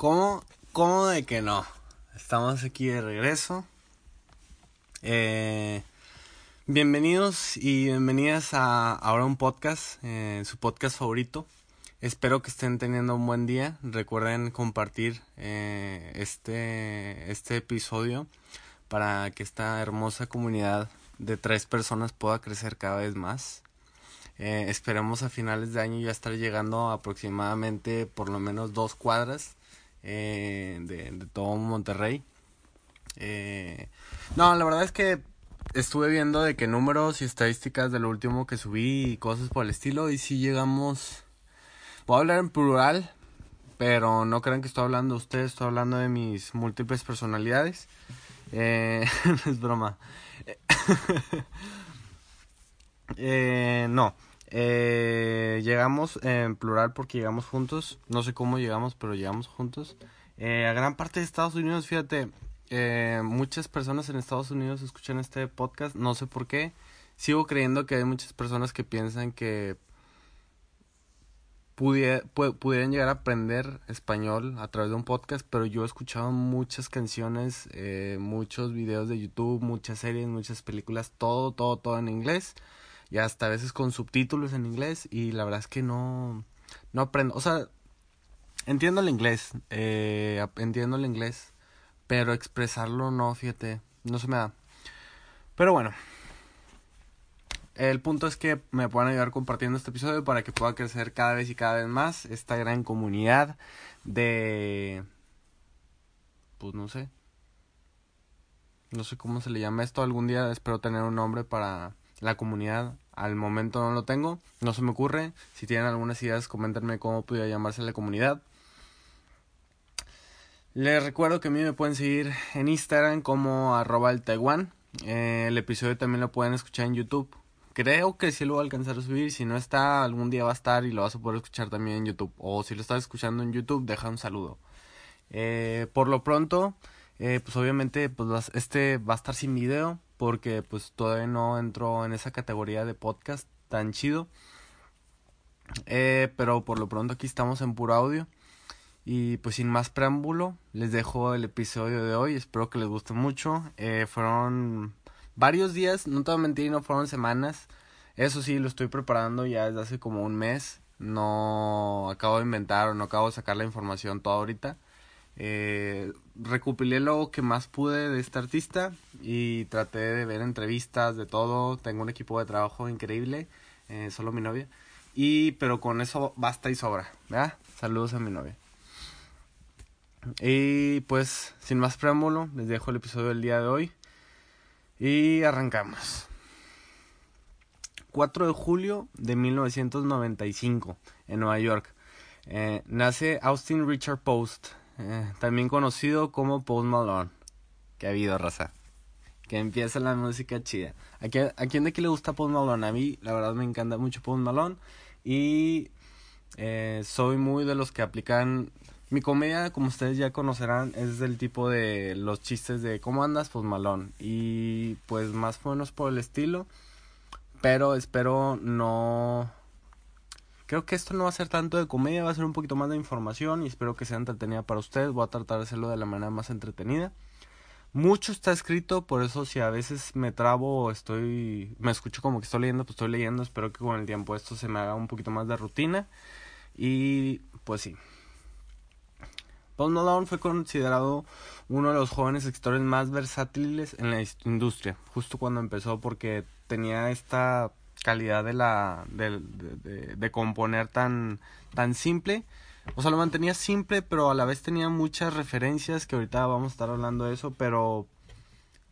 ¿Cómo, ¿Cómo de que no? Estamos aquí de regreso. Eh, bienvenidos y bienvenidas a ahora un podcast, eh, su podcast favorito. Espero que estén teniendo un buen día. Recuerden compartir eh, este, este episodio para que esta hermosa comunidad de tres personas pueda crecer cada vez más. Eh, esperemos a finales de año ya estar llegando aproximadamente por lo menos dos cuadras eh, de, de, todo Monterrey. Eh, no, la verdad es que estuve viendo de qué números y estadísticas de lo último que subí y cosas por el estilo y si llegamos... Voy a hablar en plural, pero no crean que estoy hablando de ustedes, estoy hablando de mis múltiples personalidades. Eh, es broma. eh, no. Eh, llegamos en plural porque llegamos juntos. No sé cómo llegamos, pero llegamos juntos. Eh, a gran parte de Estados Unidos, fíjate, eh, muchas personas en Estados Unidos escuchan este podcast. No sé por qué. Sigo creyendo que hay muchas personas que piensan que pudiera, pudieran llegar a aprender español a través de un podcast, pero yo he escuchado muchas canciones, eh, muchos videos de YouTube, muchas series, muchas películas, todo, todo, todo en inglés y hasta a veces con subtítulos en inglés y la verdad es que no, no aprendo, o sea, entiendo el inglés, eh, entiendo el inglés, pero expresarlo no, fíjate, no se me da. Pero bueno, el punto es que me puedan ayudar compartiendo este episodio para que pueda crecer cada vez y cada vez más esta gran comunidad de... Pues no sé. No sé cómo se le llama esto. Algún día espero tener un nombre para la comunidad. Al momento no lo tengo. No se me ocurre. Si tienen algunas ideas, coméntenme cómo podría llamarse la comunidad. Les recuerdo que a mí me pueden seguir en Instagram como arroba el Taiwán. Eh, el episodio también lo pueden escuchar en YouTube creo que sí lo voy a alcanzar a subir. Si no está, algún día va a estar y lo vas a poder escuchar también en YouTube. O si lo estás escuchando en YouTube, deja un saludo. Eh, por lo pronto, eh, pues obviamente, pues este va a estar sin video. Porque pues todavía no entro en esa categoría de podcast tan chido. Eh, pero por lo pronto aquí estamos en puro audio. Y pues sin más preámbulo, les dejo el episodio de hoy. Espero que les guste mucho. Eh, fueron varios días, no te voy a mentir, no fueron semanas. Eso sí, lo estoy preparando ya desde hace como un mes. No acabo de inventar o no acabo de sacar la información toda ahorita. Eh, recopilé lo que más pude de este artista y traté de ver entrevistas de todo. Tengo un equipo de trabajo increíble, eh, solo mi novia. Y pero con eso basta y sobra, ¿verdad? Saludos a mi novia. Y pues, sin más preámbulo, les dejo el episodio del día de hoy. Y arrancamos. 4 de julio de 1995 en Nueva York. Eh, nace Austin Richard Post, eh, también conocido como Post Malone. Que ha habido raza. Que empieza la música chida. ¿A quién, ¿A quién de aquí le gusta Post Malone? A mí, la verdad, me encanta mucho Post Malone. Y eh, soy muy de los que aplican mi comedia, como ustedes ya conocerán, es del tipo de los chistes de ¿cómo andas? Pues malón. Y pues más o menos por el estilo. Pero espero no... Creo que esto no va a ser tanto de comedia, va a ser un poquito más de información y espero que sea entretenida para ustedes. Voy a tratar de hacerlo de la manera más entretenida. Mucho está escrito, por eso si a veces me trabo o estoy, me escucho como que estoy leyendo, pues estoy leyendo. Espero que con el tiempo esto se me haga un poquito más de rutina. Y pues sí, Post Malone fue considerado uno de los jóvenes escritores más versátiles en la industria, justo cuando empezó, porque tenía esta calidad de la de, de, de, componer tan tan simple o sea lo mantenía simple pero a la vez tenía muchas referencias que ahorita vamos a estar hablando de eso pero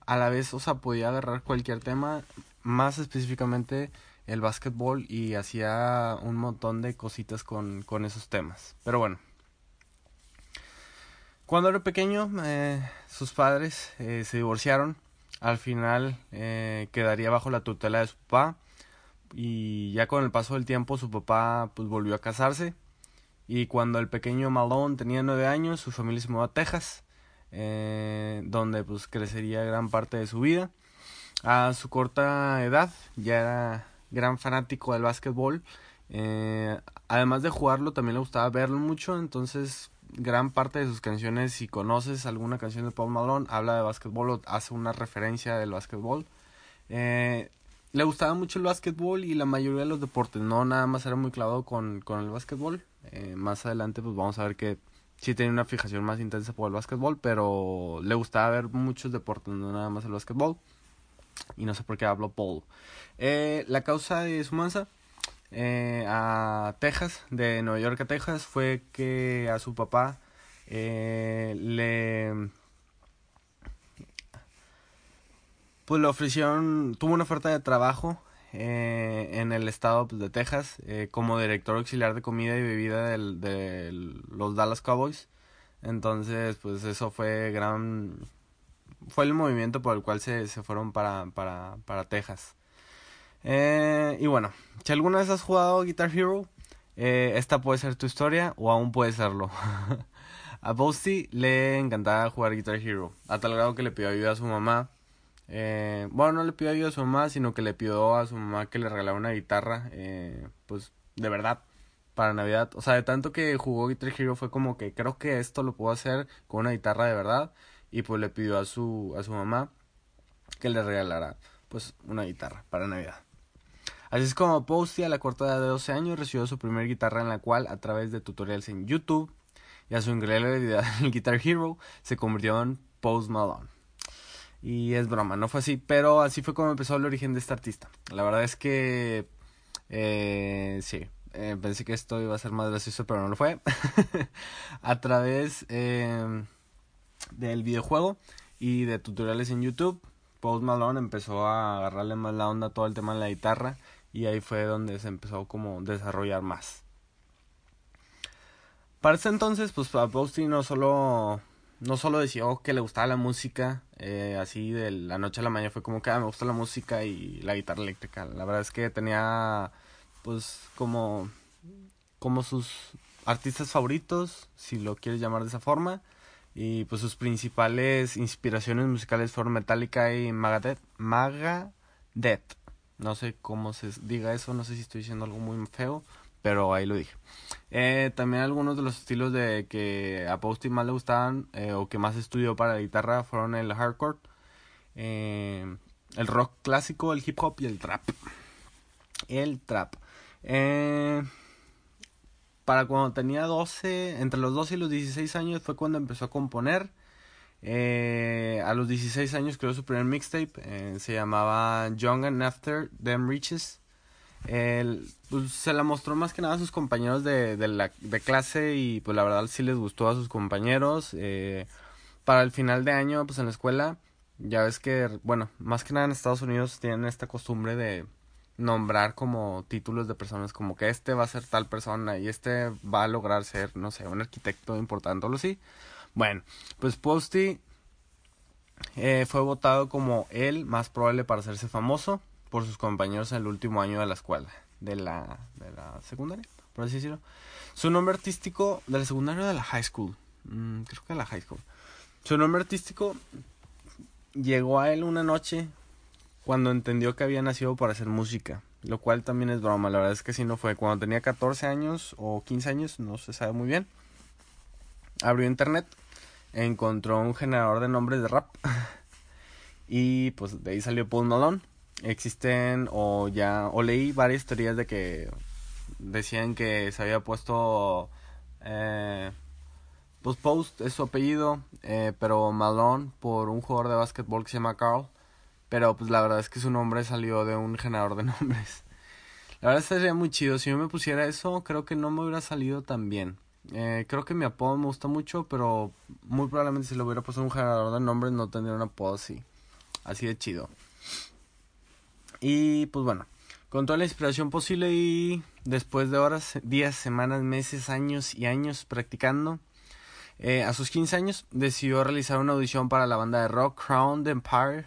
a la vez o sea podía agarrar cualquier tema más específicamente el básquetbol y hacía un montón de cositas con, con esos temas pero bueno Cuando era pequeño, eh, sus padres eh, se divorciaron. Al final eh, quedaría bajo la tutela de su papá. Y ya con el paso del tiempo su papá pues volvió a casarse. Y cuando el pequeño Malone tenía nueve años, su familia se mudó a Texas, donde pues crecería gran parte de su vida. A su corta edad ya era gran fanático del básquetbol. además de jugarlo, también le gustaba verlo mucho, entonces gran parte de sus canciones, si conoces alguna canción de Paul Malone, habla de básquetbol o hace una referencia del básquetbol. Eh, le gustaba mucho el básquetbol y la mayoría de los deportes, no nada más era muy clavado con, con el básquetbol. Eh, más adelante pues vamos a ver que sí tenía una fijación más intensa por el básquetbol, pero le gustaba ver muchos deportes, no nada más el básquetbol. Y no sé por qué hablo Paul. Eh, la causa de su mansa eh, a Texas, de Nueva York a Texas, fue que a su papá eh, le pues le ofrecieron, tuvo una oferta de trabajo eh, en el estado pues, de Texas eh, como director auxiliar de comida y bebida del, de los Dallas Cowboys. Entonces, pues eso fue gran, fue el movimiento por el cual se, se fueron para, para, para Texas. Eh, y bueno, si alguna vez has jugado Guitar Hero, esta puede ser tu historia o aún puede serlo. a Posty le encantaba jugar Guitar Hero, a tal grado que le pidió ayuda a su mamá. Eh, bueno, no le pidió ayuda a su mamá, sino que le pidió a su mamá que le regalara una guitarra, eh, pues de verdad, para Navidad. O sea, de tanto que jugó Guitar Hero fue como que creo que esto lo puedo hacer con una guitarra de verdad. Y pues le pidió a su, a su mamá que le regalara pues una guitarra para Navidad. Así es como Posty a la corta edad de 12 años recibió su primer guitarra en la cual a través de tutoriales en YouTube y a su increíble habilidad en Guitar Hero se convirtió en Post Malone. Y es broma, no fue así, pero así fue como empezó el origen de este artista. La verdad es que eh, sí, eh, pensé que esto iba a ser más gracioso, pero no lo fue. a través eh, del videojuego y de tutoriales en YouTube, Post Malone empezó a agarrarle más la onda todo el tema de la guitarra y ahí fue donde se empezó como desarrollar más. Para ese entonces, pues a Posty no solo, no solo decía que le gustaba la música, eh, así de la noche a la mañana fue como que ah, me gusta la música y la guitarra eléctrica. La verdad es que tenía pues como, como sus artistas favoritos, si lo quieres llamar de esa forma. Y pues sus principales inspiraciones musicales fueron Metallica y Magadeth. Magadeth. No sé cómo se diga eso, no sé si estoy diciendo algo muy feo, pero ahí lo dije. Eh, también algunos de los estilos de que a Posty más le gustaban eh, o que más estudió para la guitarra fueron el hardcore, eh, el rock clásico, el hip hop y el trap. El trap. para cuando tenía 12, entre los 12 y los 16 años fue cuando empezó a componer. Eh, a los 16 años creó su primer mixtape, eh, se llamaba Young and After Them Riches. Pues, se la mostró más que nada a sus compañeros de, de, la, de clase y pues la verdad sí les gustó a sus compañeros. Eh, para el final de año, pues en la escuela, ya ves que, bueno, más que nada en Estados Unidos tienen esta costumbre de nombrar como títulos de personas como que este va a ser tal persona y este va a lograr ser, no sé, un arquitecto importante o lo así. Bueno, pues Posty eh, fue votado como el más probable para hacerse famoso por sus compañeros en el último año de la escuela, de la, de la secundaria, por así decirlo. Su nombre artístico, de la secundaria o de la high school, mm, creo que de la high school. Su nombre artístico llegó a él una noche cuando entendió que había nacido para hacer música, lo cual también es broma, la verdad es que sí no fue. Cuando tenía 14 años o 15 años, no se sabe muy bien, abrió internet encontró un generador de nombres de rap y pues de ahí salió Paul Malone. Existen o ya o leí varias teorías de que decían que se había puesto eh, pues Post es su apellido, eh, pero Malone por un jugador de básquetbol que se llama Carl. Pero pues la verdad es que su nombre salió de un generador de nombres. La verdad sería muy chido. Si yo me pusiera eso, creo que no me hubiera salido tan bien. Eh, creo que mi apodo me gusta mucho, pero muy probablemente si lo hubiera puesto un generador de nombres no tendría un apodo así. Así de chido. Y pues bueno, con toda la inspiración posible y después de horas, días, semanas, meses, años y años practicando, Eh, a sus 15 años decidió realizar una audición para la banda de rock Crown the Empire.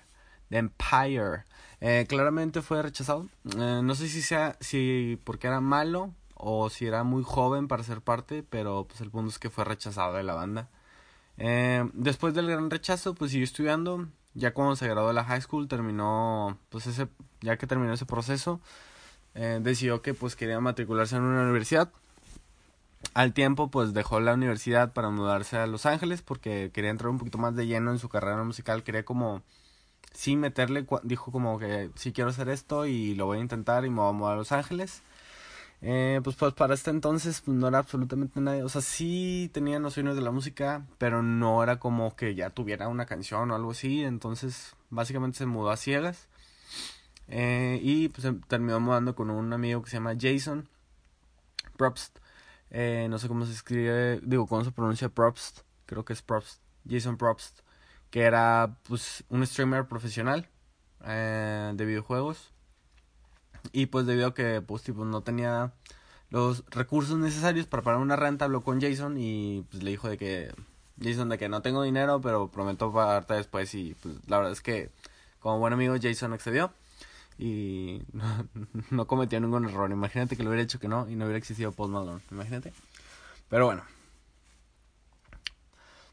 Empire. Eh, claramente fue rechazado. Eh, no sé si sea si porque era malo o si era muy joven para ser parte, pero pues el punto es que fue rechazado de la banda. Después del gran rechazo, pues siguió estudiando. Ya cuando se graduó de la high school, terminó, pues ese, ya que terminó ese proceso, decidió que pues quería matricularse en una universidad al tiempo pues dejó la universidad para mudarse a Los Ángeles porque quería entrar un poquito más de lleno en su carrera musical, quería como sí meterle, dijo como que sí quiero hacer esto y lo voy a intentar y me voy a mudar a Los Ángeles. Eh, pues, pues para este entonces pues, no era absolutamente nadie, o sea, sí tenía nociones de la música, pero no era como que ya tuviera una canción o algo así, entonces básicamente se mudó a ciegas. Eh, y pues terminó mudando con un amigo que se llama Jason Probst. Eh, no sé cómo se escribe, digo, cómo se pronuncia Probst, creo que es Probst, Jason Probst, que era pues un streamer profesional eh, de videojuegos. Y pues debido a que pues no tenía los recursos necesarios para pagar una renta, habló con Jason y pues le dijo de que Jason de que no tengo dinero, pero prometo pagarte después y pues la verdad es que como buen amigo Jason accedió y no, cometió ningún error. Imagínate que lo hubiera hecho que no y no hubiera existido Post Malone. Imagínate. Pero bueno.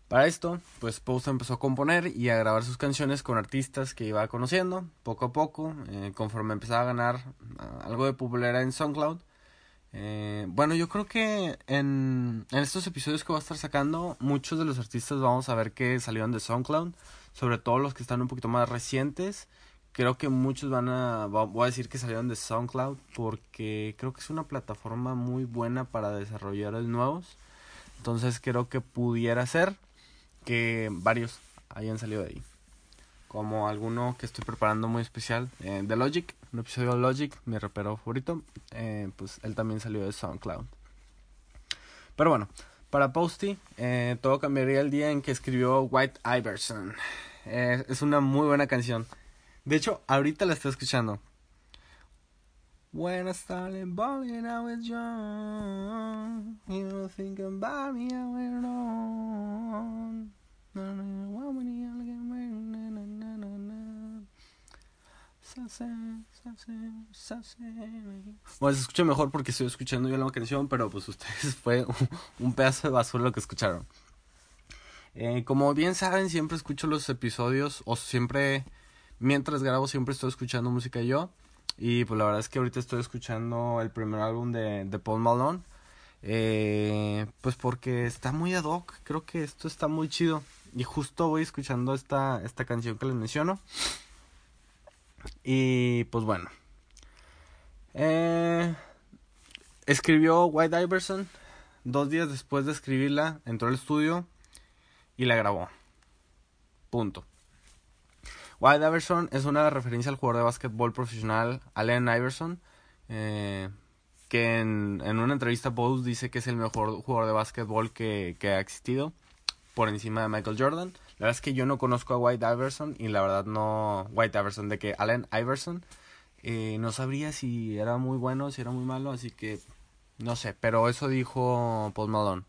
Para esto, pues Post empezó a componer y a grabar sus canciones con artistas que iba conociendo poco a poco, eh, conforme empezaba a ganar ah, algo de popularidad en SoundCloud. Eh, bueno, yo creo que en, en estos episodios que voy a estar sacando, muchos de los artistas vamos a ver que salieron de SoundCloud, sobre todo los que están un poquito más recientes creo que muchos van a, voy a decir que salieron de SoundCloud porque creo que es una plataforma muy buena para desarrolladores nuevos. Entonces creo que pudiera ser que varios hayan salido de ahí. Como alguno que estoy preparando muy especial eh, de Logic, un episodio de Logic, mi rapero favorito, eh, pues él también salió de SoundCloud. Pero bueno, para Posty, eh, todo cambiaría el día en que escribió White Iverson. es una muy buena canción. De hecho, ahorita la estoy escuchando. When I started balling, I was young. You don't think about me, I went on. Bueno, se escucha mejor porque estoy escuchando yo la canción, pero pues ustedes fue un pedazo de basura lo que escucharon. Eh, como bien saben, siempre escucho los episodios o siempre mientras grabo siempre estoy escuchando música yo. Y pues la verdad es que ahorita estoy escuchando el primer álbum de, de Paul Malone. Eh, pues porque está muy ad hoc. Creo que esto está muy chido. Y justo voy escuchando esta, esta canción que les menciono. Y pues bueno. Eh, escribió White Iverson. Dos días después de escribirla, entró al estudio y la grabó. Punto. White Iverson es una referencia al jugador de básquetbol profesional Allen Iverson, eh, que en, una entrevista Bose dice que es el mejor jugador de básquetbol que, ha existido, por encima de Michael Jordan. La verdad es que yo no conozco a White Iverson y la verdad no... White Iverson, de que Allen Iverson, eh, no sabría si era muy bueno, si era muy malo, así que no sé, pero eso dijo Paul Malone.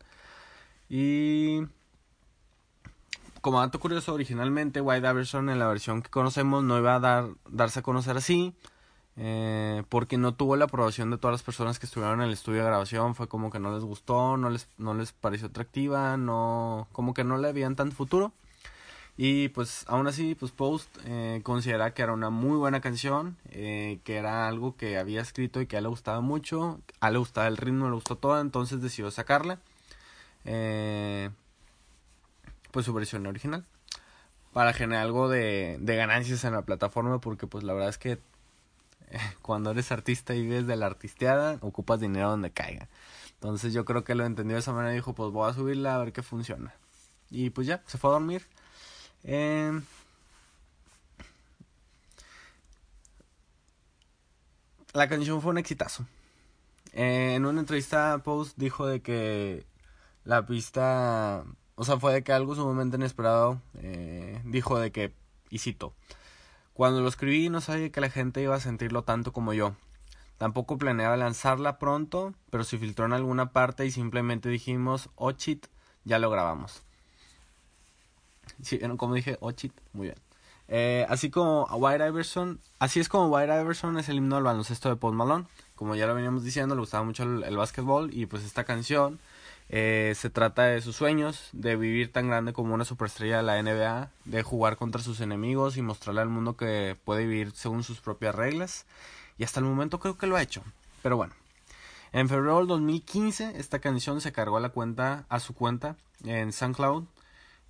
Y como dato curioso, originalmente White Iverson en la versión que conocemos no iba a dar, darse a conocer así, eh, porque no tuvo la aprobación de todas las personas que estuvieron en el estudio de grabación, fue como que no les gustó, no les, no les pareció atractiva, no, como que no le habían tanto futuro. Y pues aún así, pues Post eh, considera que era una muy buena canción, eh, que era algo que había escrito y que a él le gustaba mucho, a él le gustaba el ritmo, le gustó todo, entonces decidió sacarla. Eh, pues su versión original para generar algo de, de ganancias en la plataforma porque pues la verdad es que cuando eres artista y vives de la artisteada ocupas dinero donde caiga. Entonces yo creo que lo entendió de esa manera y dijo pues voy a subirla a ver qué funciona y pues ya se fue a dormir. Em, la canción fue un exitazo. Eh, en una entrevista Post dijo de que la pista o sea, fue de que algo sumamente inesperado eh, dijo de que, y cuando lo escribí no sabía que la gente iba a sentirlo tanto como yo. Tampoco planeaba lanzarla pronto, pero se filtró en alguna parte y simplemente dijimos, oh shit, ya lo grabamos. Sí, como dije, oh shit, muy bien. Eh, así como White Iverson, así es como White Iverson es el himno del baloncesto de Post Malone. Como ya lo veníamos diciendo, le gustaba mucho el, el básquetbol y pues esta canción eh, se trata de sus sueños, de vivir tan grande como una superestrella de la NBA, de jugar contra sus enemigos y mostrarle al mundo que puede vivir según sus propias reglas. Y hasta el momento creo que lo ha hecho. Pero bueno, en febrero del 2015 esta canción se cargó a la cuenta a su cuenta en SoundCloud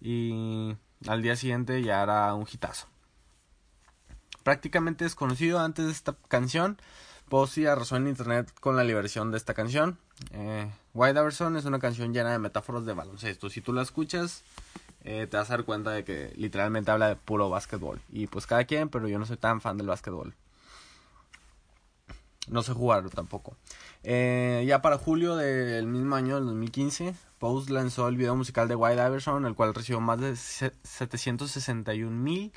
y al día siguiente ya era un hitazo. Prácticamente desconocido antes de esta canción, Posey arrasó en internet con la liberación de esta canción. Eh, White Iverson es una canción llena de metáforas de baloncesto. Si tú la escuchas, eh, te vas a dar cuenta de que literalmente habla de puro básquetbol. Y pues cada quien, pero yo no soy tan fan del básquetbol. No sé jugarlo tampoco. Eh, ya para julio del mismo año, del 2015, Post lanzó el video musical de White Iverson, el cual recibió más de 761 mil,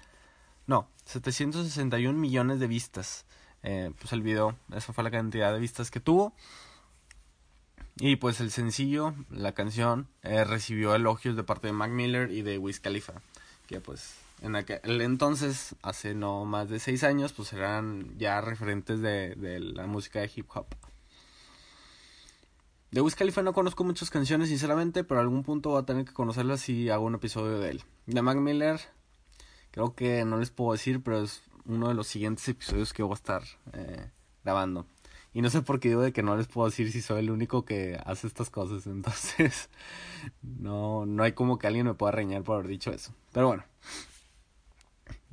no, 761 millones de vistas. Eh, pues el video, esa fue la cantidad de vistas que tuvo. Y pues el sencillo, la canción, eh, recibió elogios de parte de Mac Miller y de Wiz Khalifa. Que pues en aquel entonces, hace no más de seis años, pues eran ya referentes de, de la música de hip hop. De Wiz Khalifa no conozco muchas canciones, sinceramente, pero a algún punto voy a tener que conocerlas si hago un episodio de él. De Mac Miller, creo que no les puedo decir, pero es uno de los siguientes episodios que voy a estar eh, grabando. Y no sé por qué digo de que no les puedo decir si soy el único que hace estas cosas. Entonces, no, no hay como que alguien me pueda reñar por haber dicho eso. Pero bueno.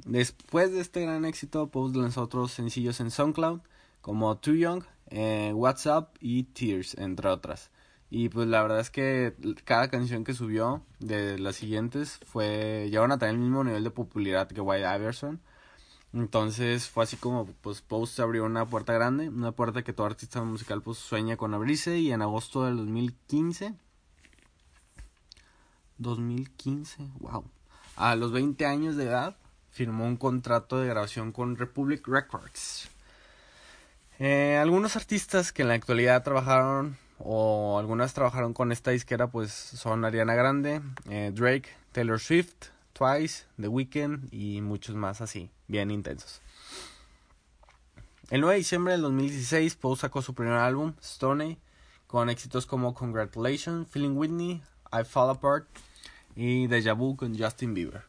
Después de este gran éxito, Post lanzó otros sencillos en SoundCloud, como Too Young eh, WhatsApp y Tears, entre otras. Y pues la verdad es que cada canción que subió de las siguientes fue llegaron a tener el mismo nivel de popularidad que White Iverson. Entonces fue así como pues Post abrió una puerta grande, una puerta que todo artista musical pues sueña con abrirse y en agosto del 2015 2015, wow. A los 20 años de edad firmó un contrato de grabación con Republic Records. Eh, algunos artistas que en la actualidad trabajaron o algunas trabajaron con esta disquera pues son Ariana Grande, eh, Drake, Taylor Swift, Twice, The Weeknd y muchos más así, bien intensos. El 9 de diciembre del 2016 Post sacó su primer álbum, Stoney, con éxitos como Congratulations, Feeling Whitney, I Fall Apart y Deja Vu con Justin Bieber.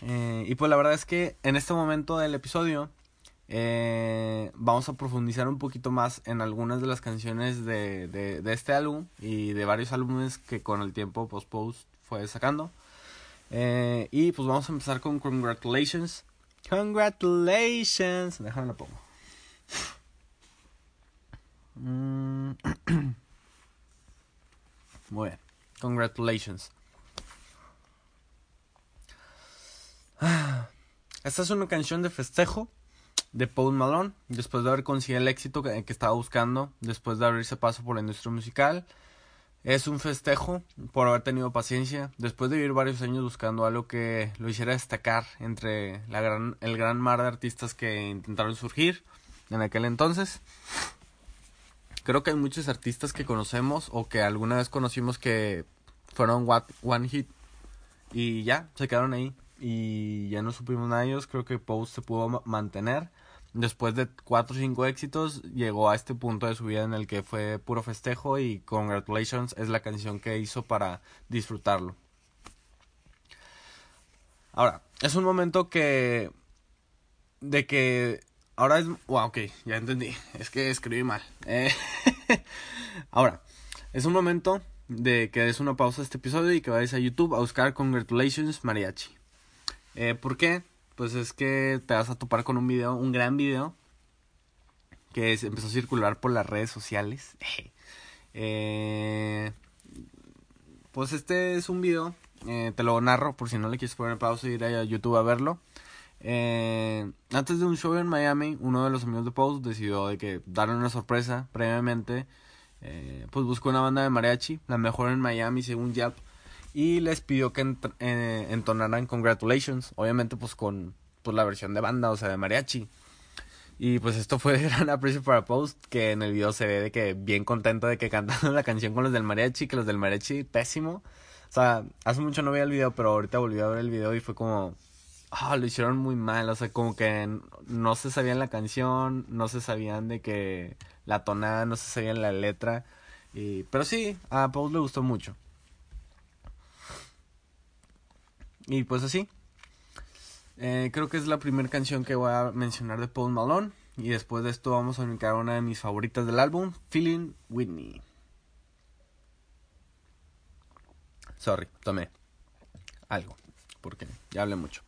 Eh, y pues la verdad es que en este momento del episodio eh, vamos a profundizar un poquito más en algunas de las canciones de, de, de este álbum y de varios álbumes que con el tiempo Post Post fue sacando. Eh, y pues vamos a empezar con Congratulations. Congratulations. Déjame la pongo. Mm. Muy bien. Congratulations. Esta es una canción de festejo de Paul Malone, después de haber conseguido el éxito que, que, estaba buscando, después de abrirse paso por la industria musical. Es un festejo por haber tenido paciencia, después de vivir varios años buscando algo que lo hiciera destacar entre la gran, el gran mar de artistas que intentaron surgir en aquel entonces. Creo que hay muchos artistas que conocemos o que alguna vez conocimos que fueron one hit y ya, se quedaron ahí y ya no supimos nada de ellos. Creo que Post se pudo mantener después de cuatro o cinco éxitos, llegó a este punto de su vida en el que fue puro festejo y Congratulations es la canción que hizo para disfrutarlo. Ahora, es un momento que... De que... Ahora es... Wow, ok, ya entendí. Es que escribí mal. Eh, ahora, es un momento de que des una pausa a este episodio y que vayas a YouTube a buscar Congratulations Mariachi. Eh, ¿Por qué? Pues es que te vas a topar con un video, un gran video, que empezó a circular por las redes sociales. eh, pues este es un video, eh, te lo narro por si no le quieres poner pausa y ir a YouTube a verlo. Eh, antes de un show en Miami, uno de los amigos de Post decidió de que darle una sorpresa previamente. Eh, pues buscó una banda de mariachi, la mejor en Miami según Yap y les pidió que eh, entonaran Congratulations, obviamente pues con pues, la versión de banda, o sea, de mariachi. Y pues esto fue de gran aprecio para Post, que en el video se ve de que bien contento de que cantando la canción con los del mariachi, que los del mariachi, pésimo. O sea, hace mucho no veía el video, pero ahorita volví a ver el video y fue como, ah, lo hicieron muy mal, o sea, como que no se sabían la canción, no se sabían de que la tonada, no se sabían la letra. Y, pero sí, a Post le gustó mucho. Y pues así. Eh, creo que es la primera canción que voy a mencionar de Post Malone. Y después de esto vamos a a una de mis favoritas del álbum, Feeling Whitney. Sorry, tomé algo, porque ya hablé mucho.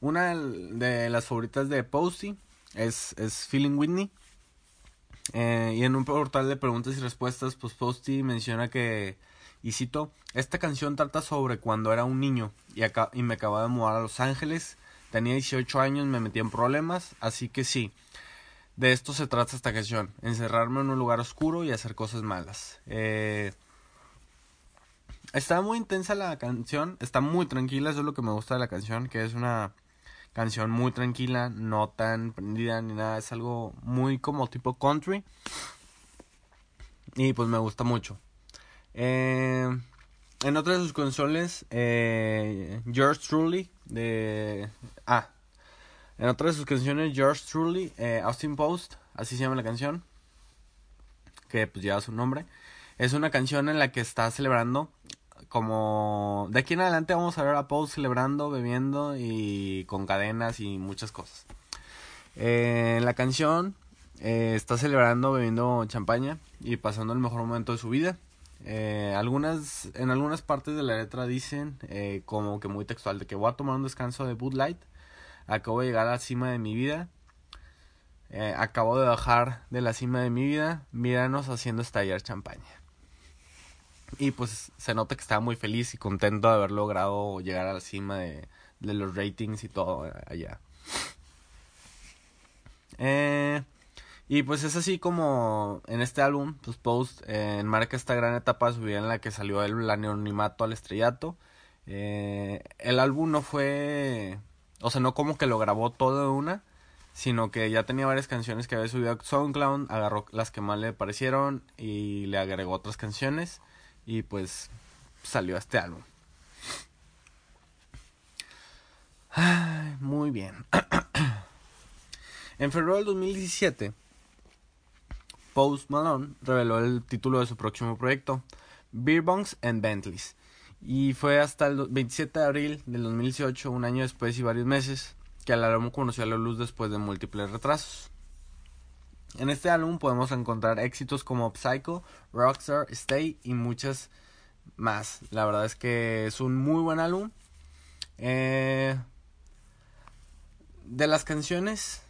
Una de las favoritas de Posty es, es Feeling Whitney. Eh, y en un portal de preguntas y respuestas, pues Posty menciona que, y cito, esta canción trata sobre cuando era un niño y, acá, y me acababa de mudar a Los Ángeles. Tenía 18 años, me metí en problemas, así que sí. De esto se trata esta canción, encerrarme en un lugar oscuro y hacer cosas malas. Eh, está muy intensa la canción, está muy tranquila, eso es lo que me gusta de la canción, que es una canción muy tranquila, no tan prendida ni nada, es algo muy como tipo country. Y pues me gusta mucho. Eh, en otra de sus consoles, eh, George Truly, de... Ah, en otra de sus canciones, George Truly, eh, Austin Post, así se llama la canción, que pues lleva su nombre. Es una canción en la que está celebrando como de aquí en adelante vamos a ver a Paul celebrando, bebiendo y con cadenas y muchas cosas. Eh, la canción eh, está celebrando, bebiendo champaña y pasando el mejor momento de su vida. Eh, algunas, en algunas partes de la letra dicen, eh, como que muy textual, de que voy a tomar un descanso de Bud Light, acabo de llegar a la cima de mi vida, acabo de bajar de la cima de mi vida, míranos haciendo estallar champaña. Y pues se nota que estaba muy feliz y contento de haber logrado llegar a la cima de, los ratings y todo allá. Eh, y pues es así como en este álbum, pues Post eh, enmarca esta gran etapa de en la que salió el anonimato al estrellato. Eh, el álbum no fue, o sea, no como que lo grabó todo de una, sino que ya tenía varias canciones que había subido a SoundCloud, agarró las que más le parecieron y le agregó otras canciones. Y pues salió este álbum. muy bien. en febrero del 2017, Post Malone reveló el título de su próximo proyecto, Beer Bongs and Bentleys. Y fue hasta el 27 de abril del 2018, un año después y varios meses, que el álbum conoció a la luz después de múltiples retrasos. En este álbum podemos encontrar éxitos como Psycho, Rockstar, Stay y muchas más. La verdad es que es un muy buen álbum. Eh, de las canciones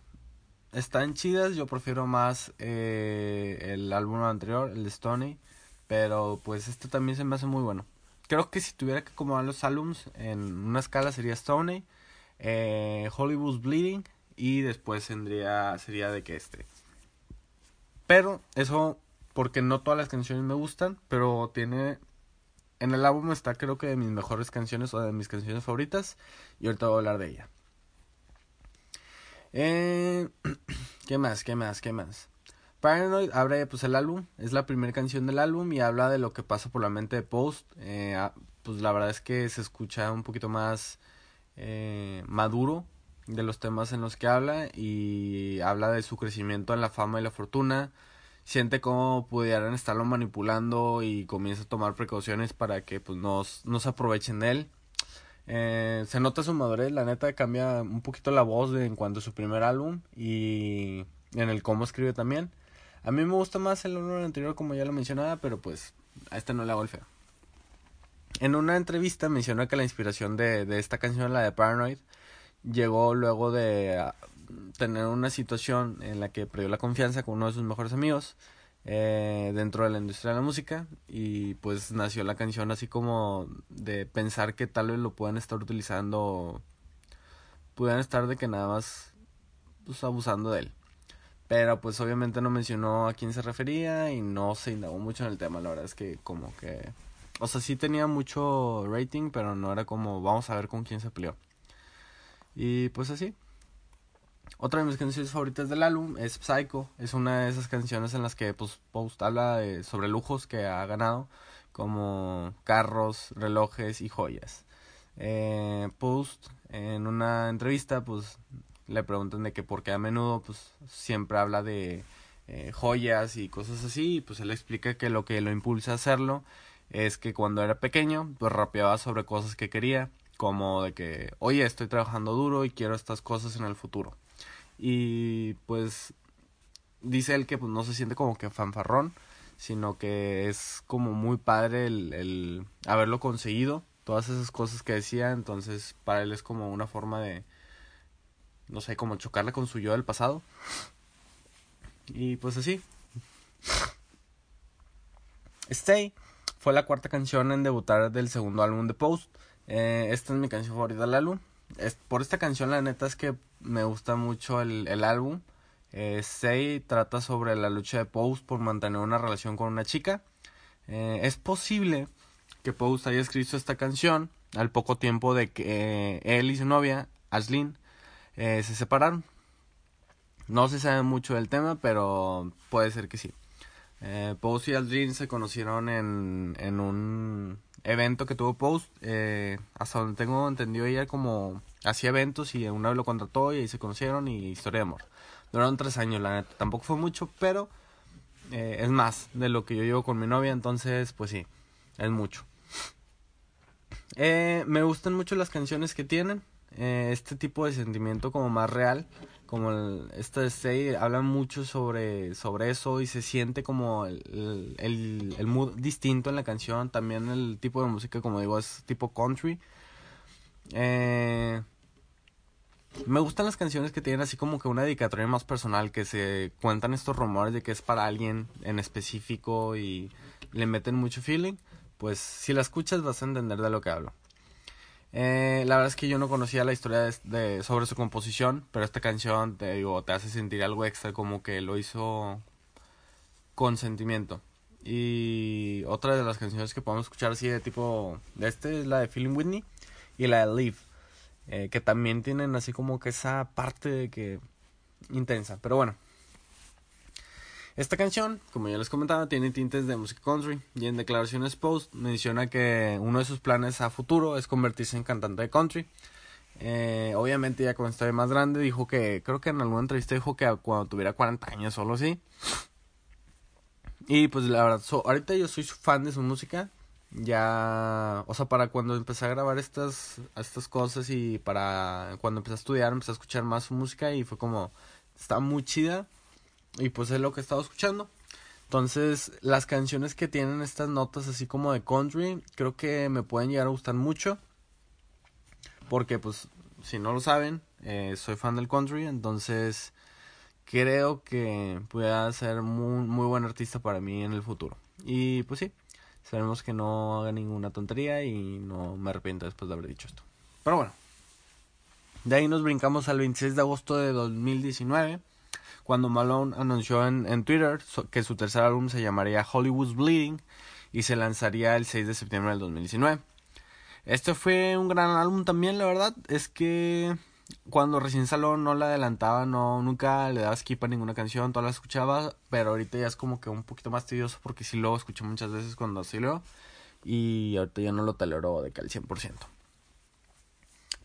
están chidas, yo prefiero más eh, el álbum anterior, el de Stoney, pero pues este también se me hace muy bueno. Creo que si tuviera que acomodar los álbums en una escala sería Stoney, eh, Hollywood's Bleeding y después sería de que este. Pero eso porque no todas las canciones me gustan, pero tiene... En el álbum está creo que de mis mejores canciones o de mis canciones favoritas y ahorita voy a hablar de ella. Eh, ¿Qué más? ¿Qué más? ¿Qué más? Paranoid abre pues el álbum, es la primera canción del álbum y habla de lo que pasa por la mente de Post. Eh, pues la verdad es que se escucha un poquito más eh, maduro de los temas en los que habla y habla de su crecimiento en la fama y la fortuna. Siente cómo pudieran estarlo manipulando y comienza a tomar precauciones para que pues no, se aprovechen de él. Eh, se nota su madurez, la neta cambia un poquito la voz de, en cuanto a su primer álbum y en el cómo escribe también. A mí me gusta más el álbum anterior como ya lo mencionaba, pero pues a este no le hago el feo. En una entrevista mencionó que la inspiración de, de esta canción, la de Paranoid, llegó luego de ah, tener una situación en la que perdió la confianza con uno de sus mejores amigos eh, dentro de la industria de la música y pues nació la canción así como de pensar que tal vez lo puedan estar utilizando puedan estar de que nada más pues abusando de él. Pero pues obviamente no mencionó a quién se refería y no se indagó mucho en el tema. La verdad es que como que o sea sí tenía mucho rating pero no era como vamos a ver con quién se peleó y pues así. Otra de mis canciones favoritas del álbum es Psycho. Es una de esas canciones en las que pues, Post habla de, sobre lujos que ha ganado, como carros, relojes y joyas. Eh, Post en una entrevista pues le preguntan de que porque a menudo pues siempre habla de eh, joyas y cosas así y pues él explica que lo que lo impulsa a hacerlo es que cuando era pequeño pues rapeaba sobre cosas que quería como de que oye estoy trabajando duro y quiero estas cosas en el futuro y pues dice él que pues no se siente como que fanfarrón sino que es como muy padre el, el haberlo conseguido todas esas cosas que decía entonces para él es como una forma de no sé, como chocarle con su yo del pasado. Y pues así. Stay fue la cuarta canción en debutar del segundo álbum de Post. Eh, esta es mi canción favorita del álbum. por esta canción la neta es que me gusta mucho el, el álbum. Eh, Stay trata sobre la lucha de Post por mantener una relación con una chica. Eh, es posible que Post haya escrito esta canción al poco tiempo de que él y su novia, Aslin, eh, se separaron. No se sabe mucho del tema, pero puede ser que sí. Eh, Post y Aldrin se conocieron en, en un evento que tuvo Post. Eh, hasta donde tengo entendido, ella como hacía eventos y una vez lo contrató y ahí se conocieron y historia de amor. Duraron tres años, la neta. Tampoco fue mucho, pero eh, es más de lo que yo llevo con mi novia, entonces, pues sí, es mucho. Eh, me gustan mucho las canciones que tienen. Eh, este tipo de sentimiento como más real, como el, de Stay, habla mucho sobre, sobre eso y se siente como el, el, el, mood distinto en la canción, también el tipo de música, como digo, es tipo country. Eh, me gustan las canciones que tienen así como que una dedicatoria más personal, que se cuentan estos rumores de que es para alguien en específico y le meten mucho feeling. Pues si la escuchas vas a entender de lo que hablo. Eh, la verdad es que yo no conocía la historia de, sobre su composición, pero esta canción te digo, te hace sentir algo extra, como que lo hizo con sentimiento. Y otra de las canciones que podemos escuchar así de tipo de este es la de Feeling Whitney y la de Live, eh, que también tienen así como que esa parte de que intensa. Pero bueno, esta canción, como ya les comentaba, tiene tintes de música country y en declaraciones post menciona que uno de sus planes a futuro es convertirse en cantante de country. Eh, obviamente ya cuando estaba más grande dijo que, creo que en alguna entrevista dijo que cuando tuviera 40 años solo así. Y pues la verdad, ahorita yo soy fan de su música. Ya, o sea, para cuando empecé a grabar estas, estas cosas y para cuando empecé a estudiar, empecé a escuchar más su música y fue como, está muy chida y pues es lo que he estado escuchando. Entonces, las canciones que tienen estas notas así como de country, creo que me pueden llegar a gustar mucho. Porque, pues, si no lo saben, eh, soy fan del country, entonces creo que pueda ser muy, muy buen artista para mí en el futuro. Y pues sí, sabemos que no haga ninguna tontería y no me arrepiento después de haber dicho esto. Pero bueno, de ahí nos brincamos al 26 de agosto de 2019 cuando Malone anunció en, en Twitter que su tercer álbum se llamaría Hollywood's Bleeding y se lanzaría el 6 de septiembre del 2019. Este fue un gran álbum también, la verdad. Es que cuando recién salió no la adelantaba, no, nunca le daba skip a ninguna canción, todas las escuchaba, pero ahorita ya es como que un poquito más tedioso porque sí lo escuché muchas veces cuando salió y ahorita ya no lo tolero de que al 100%.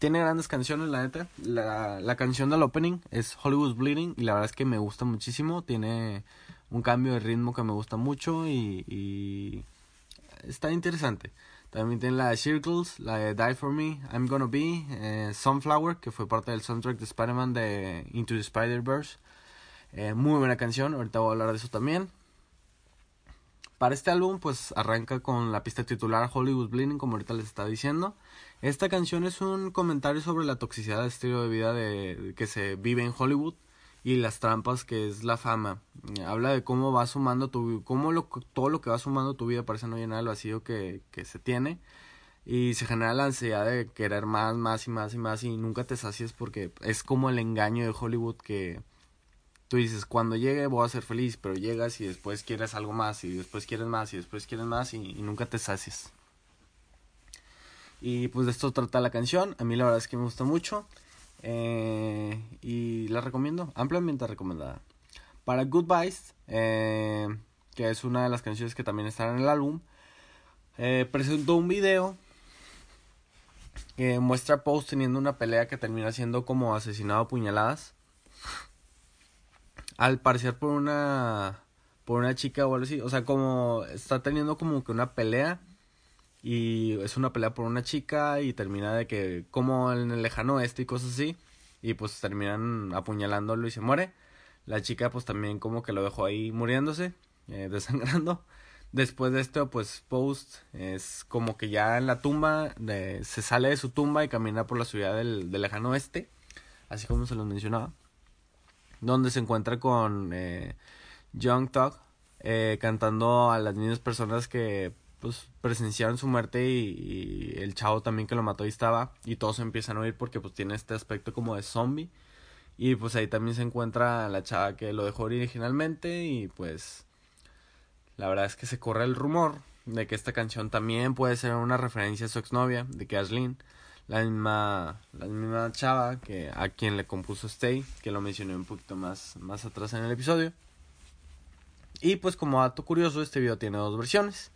Tiene grandes canciones, la neta. La, la canción del opening es Hollywood's Bleeding y la verdad es que me gusta muchísimo. Tiene un cambio de ritmo que me gusta mucho y, y está interesante. También tiene la de Circles, la de Die For Me, I'm Gonna Be, eh, Sunflower, que fue parte del soundtrack de Spider-Man de Into the Spider-Verse. Eh, muy buena canción, ahorita voy a hablar de eso también. Para este álbum, pues arranca con la pista titular Hollywood Bleeding, como ahorita les estaba diciendo. Esta canción es un comentario sobre la toxicidad del estilo de vida que se vive en Hollywood y las trampas que es la fama. Habla de cómo va sumando tu cómo lo, todo lo que va sumando tu vida parece no llenar el vacío que, que se tiene y se genera la ansiedad de querer más, más y más y más y nunca te sacies porque es como el engaño de Hollywood que tú dices, cuando llegue voy a ser feliz, pero llegas y después quieres algo más, y después quieres más, y después quieres más, y, nunca te sacies. Y pues de esto trata la canción, a mí la verdad es que me gusta mucho. Eh, y la recomiendo, ampliamente recomendada. Para Goodbyes, eh, que es una de las canciones que también están en el álbum, eh, presentó un video que muestra a Post teniendo una pelea que termina siendo como asesinado a puñaladas. Al parecer por una por una chica o algo así, o sea, como está teniendo como que una pelea y es una pelea por una chica y termina de que como en el lejano oeste y cosas así y pues terminan apuñalándolo y se muere. La chica pues también como que lo dejó ahí muriéndose, eh, desangrando. Después de esto, pues Post es como que ya en la tumba, de, se sale de su tumba y camina por la ciudad del, del lejano oeste, así como se lo mencionaba, donde se encuentra con eh, Young eh, cantando a las mismas personas que pues presenciaron su muerte y, y, el chavo también que lo mató ahí estaba y todos empiezan a oír porque pues tiene este aspecto como de zombie. Y pues ahí también se encuentra la chava que lo dejó originalmente y pues la verdad es que se corre el rumor de que esta canción también puede ser una referencia a su exnovia, de que Ashlyn, la misma, la misma chava que a quien le compuso Stay, que lo mencioné un poquito más, más atrás en el episodio. Y pues como dato curioso, este video tiene dos versiones.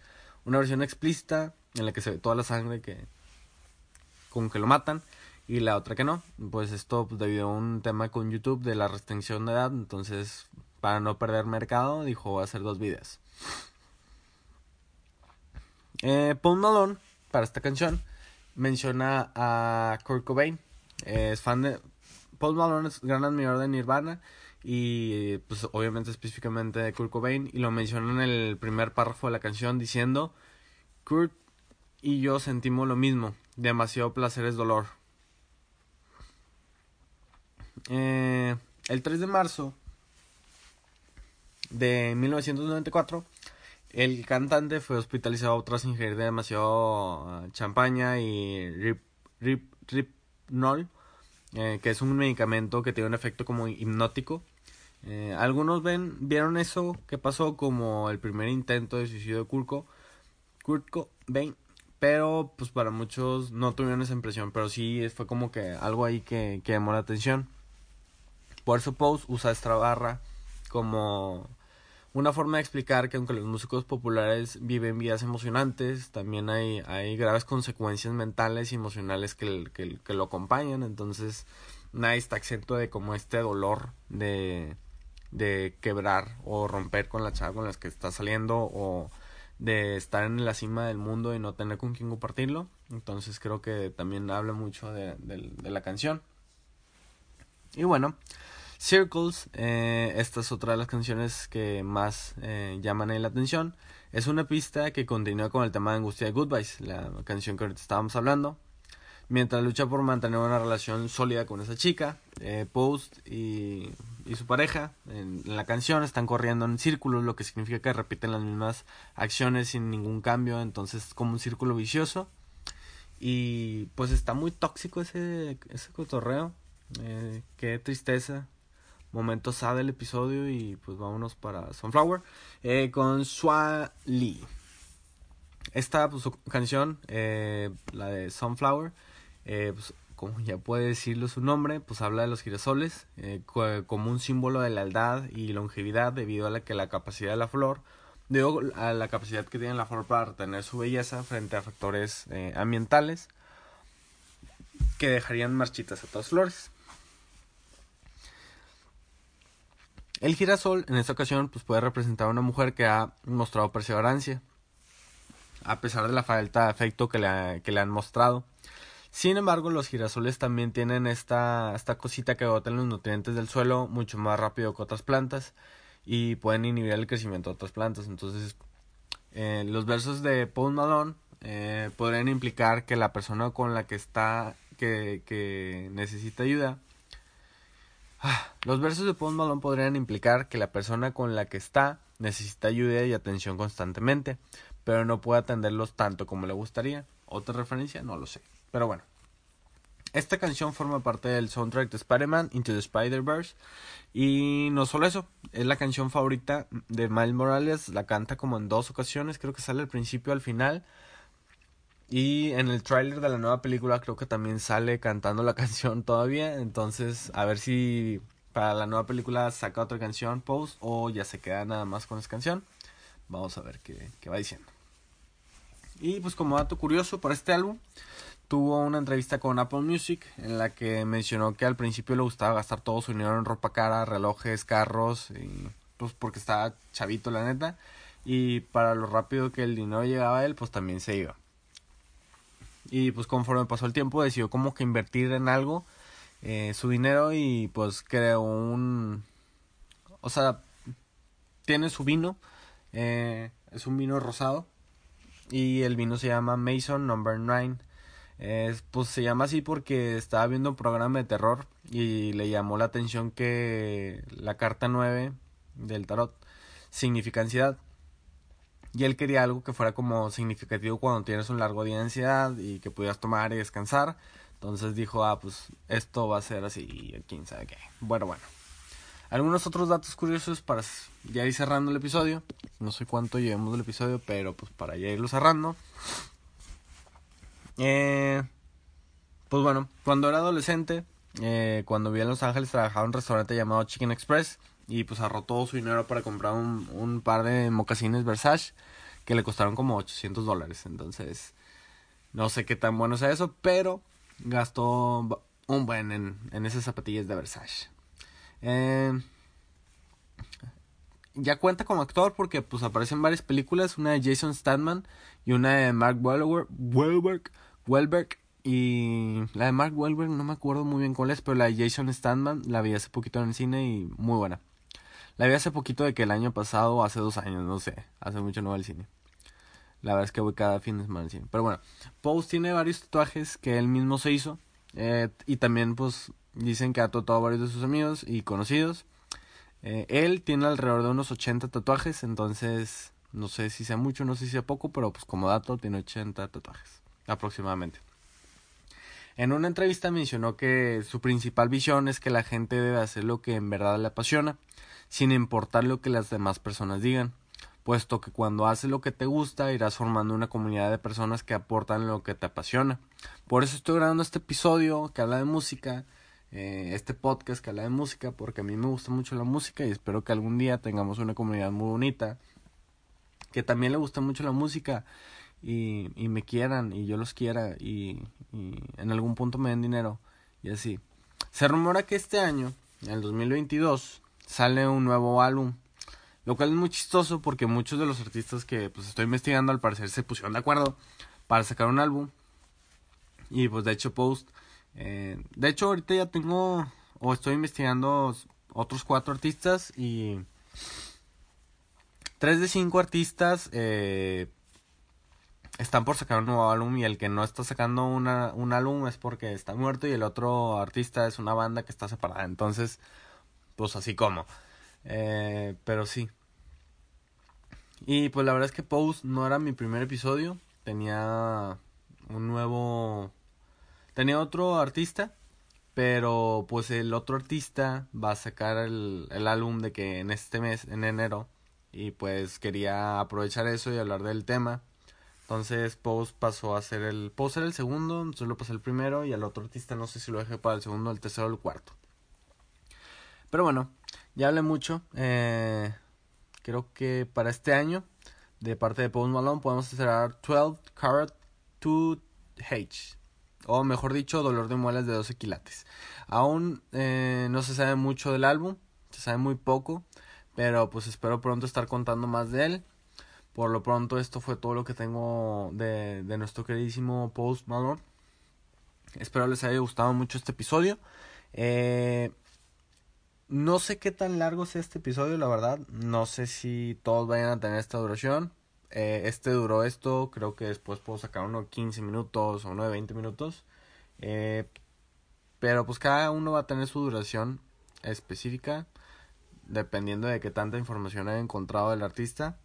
Una versión explícita, en la que se ve toda la sangre que con que lo matan, y la otra que no. Pues esto pues, debido a un tema con YouTube de la restricción de edad, entonces para no perder mercado, dijo hacer dos videos. Eh, Paul Malone, para esta canción, menciona a Kurt Cobain. Es fan de. Paul Malone es gran admirador de Nirvana y, pues, obviamente, específicamente de Kurt Cobain. Y lo menciona en el primer párrafo de la canción diciendo: Kurt y yo sentimos lo mismo. Demasiado placer es dolor. Eh, el 3 de marzo de 1994 el cantante fue hospitalizado tras ingerir demasiado uh, champaña y rip, rip, ripnol, eh, que es un medicamento que tiene un efecto como hipnótico. Eh, algunos ven, vieron eso que pasó como el primer intento de suicidio de Kurko, Kurt Cobain, pero pues para muchos no tuvieron esa impresión, pero sí fue como que algo ahí que, que llamó la atención. Por eso Pose usa esta barra como una forma de explicar que aunque los músicos populares viven vidas emocionantes, también hay, hay graves consecuencias mentales y emocionales que, que, que, lo acompañan. Entonces, nadie está exento de como este dolor de, de quebrar o romper con la chava con la que está saliendo o de estar en la cima del mundo y no tener con quién compartirlo. Entonces, creo que también habla mucho de, de, de la canción. Y bueno, Circles, eh, esta es otra de las canciones que más eh, llaman la atención. Es una pista que continúa con el tema de Angustia de Goodbyes, la canción que ahorita estábamos hablando. Mientras lucha por mantener una relación sólida con esa chica, eh, Post y, y, su pareja en, en, la canción están corriendo en círculos, lo que significa que repiten las mismas acciones sin ningún cambio, entonces es como un círculo vicioso. Y pues está muy tóxico ese, ese cotorreo. Eh, qué tristeza momento sad del episodio y pues vámonos para Sunflower eh, con Swa Lee. Esta pues, canción, eh, la de Sunflower, eh, pues, como ya puede decirlo su nombre, pues habla de los girasoles como un símbolo de lealtad y longevidad debido a la que la capacidad de la flor, debido a la capacidad que tiene la flor para retener su belleza frente a factores ambientales que dejarían marchitas a todas las flores. El girasol en esta ocasión pues, puede representar a una mujer que ha mostrado perseverancia, a pesar de la falta de afecto que le, ha, que le han mostrado. Sin embargo, los girasoles también tienen esta, esta cosita que botan los nutrientes del suelo mucho más rápido que otras plantas y pueden inhibir el crecimiento de otras plantas. Entonces, eh, los versos de Paul Malone eh, podrían implicar que la persona con la que está, que, que necesita ayuda, los versos de Post Malone podrían implicar que la persona con la que está necesita ayuda y atención constantemente, pero no puede atenderlos tanto como le gustaría. ¿Otra referencia? No lo sé. Pero bueno. Esta canción forma parte del soundtrack de Spider-Man Into the Spider-Verse. Y no solo eso, es la canción favorita de Miles Morales. La canta como en dos ocasiones, creo que sale al principio y al final. Y en el tráiler de la nueva película creo que también sale cantando la canción todavía. Entonces, a ver si para la nueva película saca otra canción, Post, o ya se queda nada más con esa canción. Vamos a ver qué, qué va diciendo. Y pues como dato curioso para este álbum, tuvo una entrevista con Apple Music en la que mencionó que al principio le gustaba gastar todo su dinero en ropa cara, relojes, carros, y pues porque estaba chavito la neta. Y para lo rápido que el dinero llegaba a él, pues también se iba. Y pues conforme pasó el tiempo decidió como que invertir en algo eh, su dinero y pues creó un... O sea, tiene su vino, eh, es un vino rosado y el vino se llama Mason Number 9 pues se llama así porque estaba viendo un programa de terror y le llamó la atención que la carta 9 del tarot significa ansiedad. Y él quería algo que fuera como significativo cuando tienes un largo día de ansiedad y que pudieras tomar y descansar. Entonces dijo, ah, pues esto va a ser así, quién sabe qué. Bueno, bueno. Algunos otros datos curiosos para ya ir cerrando el episodio. No sé cuánto llevemos del episodio, pero pues para ya irlo cerrando. Eh, pues bueno, cuando era adolescente, eh, cuando vivía en Los Ángeles, trabajaba en un restaurante llamado Chicken Express y pues ahorró todo su dinero para comprar un, un par de mocasines Versace que le costaron como 800 dólares. Entonces, no sé qué tan bueno sea eso, pero gastó un buen en, en esas zapatillas de Versace. Eh, ya cuenta como actor porque pues aparece en varias películas, una de Jason Statham y una de Mark Wahlberg, Wahlberg, y la de Mark Wahlberg no me acuerdo muy bien cuál es, pero la de Jason Statham la vi hace poquito en el cine y muy buena. La vi hace poquito de que el año pasado hace dos años, no sé, hace mucho no voy al cine. La verdad es que voy cada fin de semana al cine. Pero bueno, Post tiene varios tatuajes que él mismo se hizo. Eh, y también pues dicen que ha tatuado a varios de sus amigos y conocidos. Eh, él tiene alrededor de unos 80 tatuajes, entonces no sé si sea mucho, no sé si sea poco, pero pues como dato tiene 80 tatuajes aproximadamente. En una entrevista mencionó que su principal visión es que la gente debe hacer lo que en verdad le apasiona, sin importar lo que las demás personas digan, puesto que cuando haces lo que te gusta irás formando una comunidad de personas que aportan lo que te apasiona. Por eso estoy grabando este episodio que habla de música eh, este podcast que habla de música porque a mí me gusta mucho la música y espero que algún día tengamos una comunidad muy bonita que también le gusta mucho la música y, y me quieran y yo los quiera y, y, en algún punto me den dinero y así. Se rumora que este año, en el 2022, sale un nuevo álbum, lo cual es muy chistoso porque muchos de los artistas que pues estoy investigando al parecer se pusieron de acuerdo para sacar un álbum y pues de hecho Post eh, de hecho, ahorita ya tengo o estoy investigando otros cuatro artistas y tres de cinco artistas eh, están por sacar un nuevo álbum y el que no está sacando una, un álbum es porque está muerto y el otro artista es una banda que está separada. Entonces, pues así como. Eh, pero sí. Y pues la verdad es que Pose no era mi primer episodio. Tenía un nuevo Tenía otro artista, pero pues el otro artista va a sacar el, el álbum de que en este mes, en enero, y pues quería aprovechar eso y hablar del tema. Entonces Post pasó a ser el... Post era el segundo, solo pasé el primero y al otro artista no sé si lo dejé para el segundo, el tercero o el cuarto. Pero bueno, ya hablé mucho. Eh, creo que para este año, de parte de Post Malone, podemos cerrar 12 Carat 2H o mejor dicho, dolor de muelas de 12 quilates. Aún eh, no se sabe mucho del álbum, se sabe muy poco, pero pues espero pronto estar contando más de él. Por lo pronto esto fue todo lo que tengo de, de nuestro queridísimo Post Malone. Espero les haya gustado mucho este episodio. Eh, no sé qué tan largo sea este episodio, la verdad. No sé si todos vayan a tener esta duración. Eh, este duró esto, creo que después puedo sacar uno de 15 minutos o uno de 20 minutos. Eh, pero pues cada uno va a tener su duración específica, dependiendo de qué tanta información haya encontrado del artista.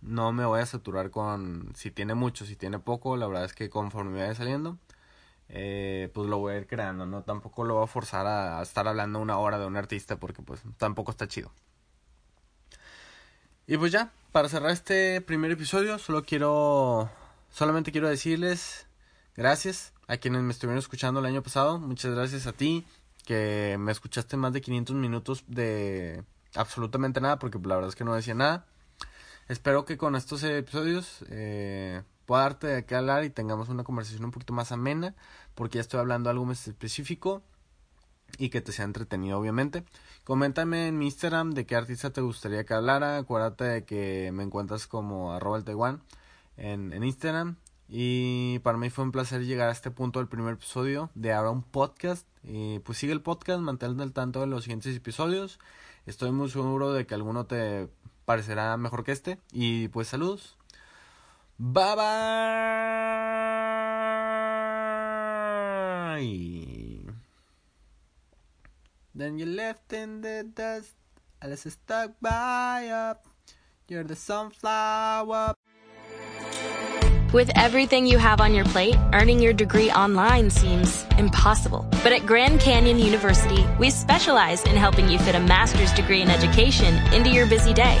No me voy a saturar con si tiene mucho, si tiene poco, la verdad es que conforme vaya saliendo, eh, pues lo voy a ir creando, ¿no? Tampoco lo voy a forzar a, a estar hablando una hora de un artista porque pues tampoco está chido. Y pues ya, para cerrar este primer episodio, solo quiero solamente quiero decirles gracias a quienes me estuvieron escuchando el año pasado. Muchas gracias a ti que me escuchaste más de 500 minutos de absolutamente nada porque la verdad es que no decía nada. Espero que con estos episodios eh, de qué hablar y tengamos una conversación un poquito más amena porque ya estoy hablando algo más específico y que te sea entretenido obviamente. Coméntame en mi Instagram de qué artista te gustaría que hablara. Acuérdate de que me encuentras como arroba el en Instagram. Y para mí fue un placer llegar a este punto del primer episodio de ahora un podcast. Y pues sigue el podcast, mantente al tanto de los siguientes episodios. Estoy muy seguro de que alguno te parecerá mejor que este. Y pues saludos. Bye bye. Then you left in the dust, Alice is stuck by up. You're the sunflower. With everything you have on your plate, earning your degree online seems impossible. But at Grand Canyon University, we specialize in helping you fit a master's degree in education into your busy day.